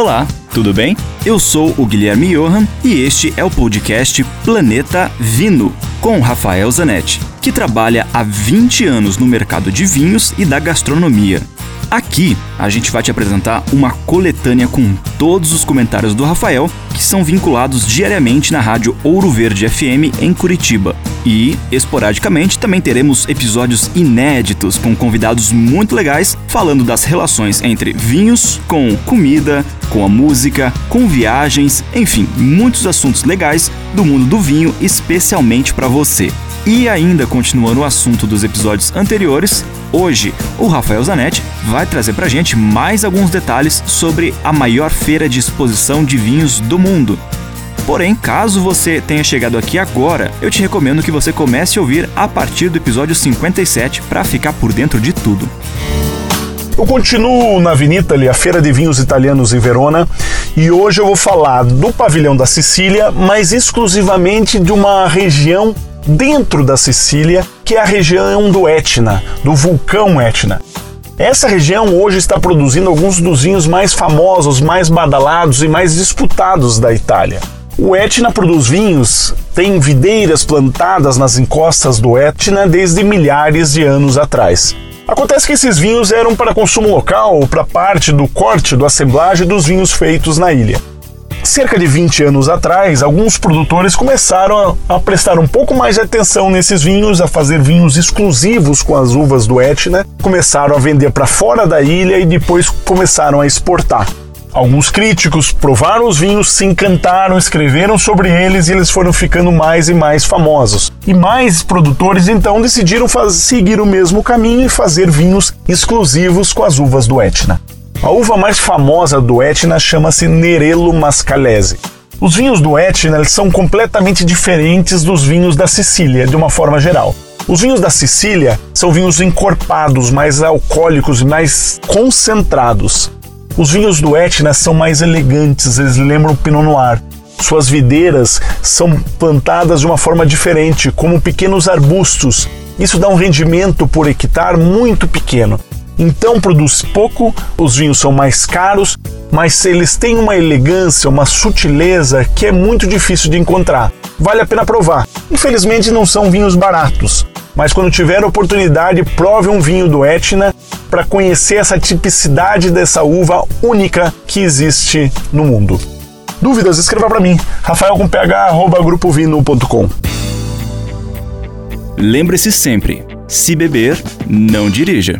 Olá, tudo bem? Eu sou o Guilherme Johan e este é o podcast Planeta Vino, com Rafael Zanetti, que trabalha há 20 anos no mercado de vinhos e da gastronomia. Aqui a gente vai te apresentar uma coletânea com todos os comentários do Rafael que são vinculados diariamente na rádio Ouro Verde FM em Curitiba. E, esporadicamente, também teremos episódios inéditos com convidados muito legais falando das relações entre vinhos, com comida, com a música, com viagens, enfim, muitos assuntos legais do mundo do vinho, especialmente para você. E ainda continuando o assunto dos episódios anteriores, hoje o Rafael Zanetti vai trazer pra gente mais alguns detalhes sobre a maior feira de exposição de vinhos do mundo. Porém, caso você tenha chegado aqui agora, eu te recomendo que você comece a ouvir a partir do episódio 57 para ficar por dentro de tudo. Eu continuo na Vinitali, a Feira de Vinhos Italianos em Verona, e hoje eu vou falar do pavilhão da Sicília, mas exclusivamente de uma região dentro da Sicília, que é a região do Etna, do vulcão Etna. Essa região hoje está produzindo alguns dos vinhos mais famosos, mais badalados e mais disputados da Itália. O Etna produz vinhos, tem videiras plantadas nas encostas do Etna desde milhares de anos atrás. Acontece que esses vinhos eram para consumo local ou para parte do corte do assemblagem dos vinhos feitos na ilha cerca de 20 anos atrás, alguns produtores começaram a, a, prestar um pouco mais de atenção nesses vinhos, a fazer vinhos exclusivos com as uvas do Etna, começaram a vender para fora da ilha e depois começaram a exportar. Alguns críticos provaram os vinhos, se encantaram, escreveram sobre eles e eles foram ficando mais e mais famosos. E mais produtores então decidiram seguir o mesmo caminho e fazer vinhos exclusivos com as uvas do Etna. A uva mais famosa do Etna chama-se Nerello Mascalese. Os vinhos do Etna são completamente diferentes dos vinhos da Sicília, de uma forma geral. Os vinhos da Sicília são vinhos encorpados, mais alcoólicos e mais concentrados. Os vinhos do Etna são mais elegantes, eles lembram Pinot Noir. Suas videiras são plantadas de uma forma diferente, como pequenos arbustos. Isso dá um rendimento por hectare muito pequeno então produz pouco, os vinhos são mais caros, mas eles têm uma elegância, uma sutileza que é muito difícil de encontrar. Vale a pena provar. Infelizmente não são vinhos baratos, mas quando tiver oportunidade, prove um vinho do Etna para conhecer essa tipicidade dessa uva única que existe no mundo. Dúvidas? Escreva para mim, rafael com ph@grupovino.com. Lembre-se sempre, se beber, não dirija.